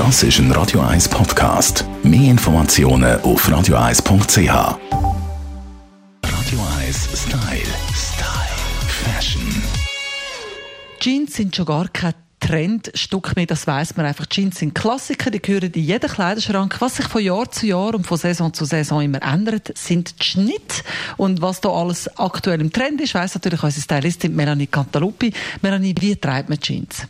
Das ist ein Radio 1 Podcast. Mehr Informationen auf radio1.ch. Radio 1 Style. Style. Fashion. Jeans sind schon gar kein Trendstück mehr, das weiß man einfach. Jeans sind Klassiker, die gehören in jeden Kleiderschrank. Was sich von Jahr zu Jahr und von Saison zu Saison immer ändert, sind die Schnitte. Und was da alles aktuell im Trend ist, weiss natürlich unsere Stylistin Melanie Cantaluppi. Melanie, wie treibt man Jeans?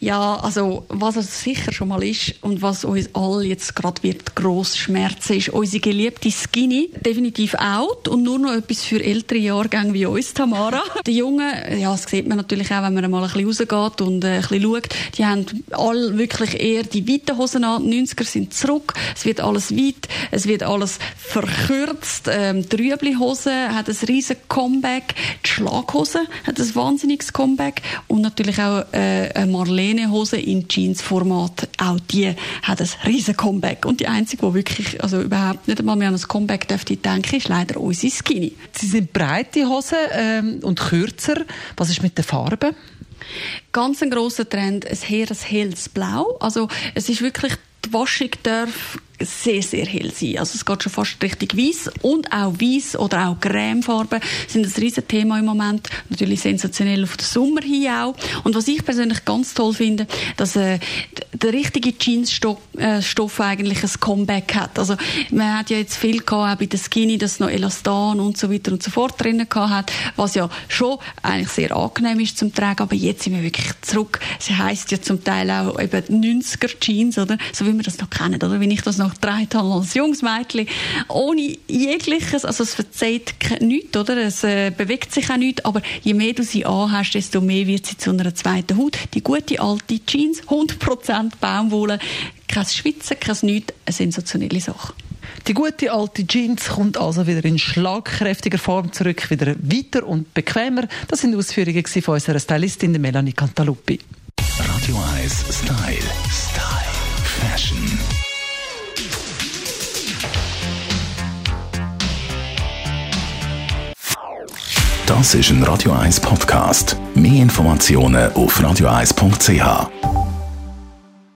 Ja, also was es sicher schon mal ist und was uns alle jetzt gerade wird gross schmerzen, ist unsere geliebte Skinny definitiv out und nur noch etwas für ältere Jahrgänge wie uns, Tamara. Die Jungen, ja, das sieht man natürlich auch, wenn man mal ein bisschen rausgeht und äh, ein bisschen schaut, die haben alle wirklich eher die weiten Hosen an. Die 90er sind zurück, es wird alles weit, es wird alles verkürzt. Ähm, die Rüebli-Hose hat ein riesen Comeback, die Schlaghose hat ein wahnsinniges Comeback und natürlich auch äh, Marlene-Hose in Jeans-Format, auch die hat ein riesen Comeback. Und die einzige, die wirklich, also überhaupt nicht einmal mehr an ein Comeback dürfte denken, ist leider unsere Skinny. Sie sind breite Hosen ähm, und kürzer. Was ist mit den Farben? Ganz ein grosser Trend, ein hehres helles Blau. Also es ist wirklich die Waschung darf sehr, sehr hell sein. Also es geht schon fast richtig weiß und auch weiß oder auch Cremefarben sind ein riesen Thema im Moment. Natürlich sensationell auf den Sommer hin auch. Und was ich persönlich ganz toll finde, dass äh, der richtige Jeansstoff äh, Stoff eigentlich ein Comeback hat. Also man hat ja jetzt viel gehabt, auch bei der Skinny, dass noch Elastan und so weiter und so fort drinnen gehabt hat, was ja schon eigentlich sehr angenehm ist zum Tragen, aber jetzt sind wir wirklich zurück. Sie heißt ja zum Teil auch eben 90er Jeans, oder? So wie wir das noch kennen, oder? Wie ich das noch getragen habe als junges Mädchen, ohne jegliches, also es verzeiht nichts, oder? Es äh, bewegt sich auch nichts, aber je mehr du sie anhast, desto mehr wird sie zu einer zweiten Haut. Die gute alte Jeans, 100% Baumwolle, kein Schwitzen, kein Nichts, eine sensationelle Sache. Die gute alte Jeans kommt also wieder in schlagkräftiger Form zurück, wieder weiter und bequemer. Das sind Ausführungen von unserer Stylistin Melanie Cantaluppi. Radio 1 Style. Style. Fashion. Das ist ein Radio 1 Podcast. Mehr Informationen auf radio1.ch.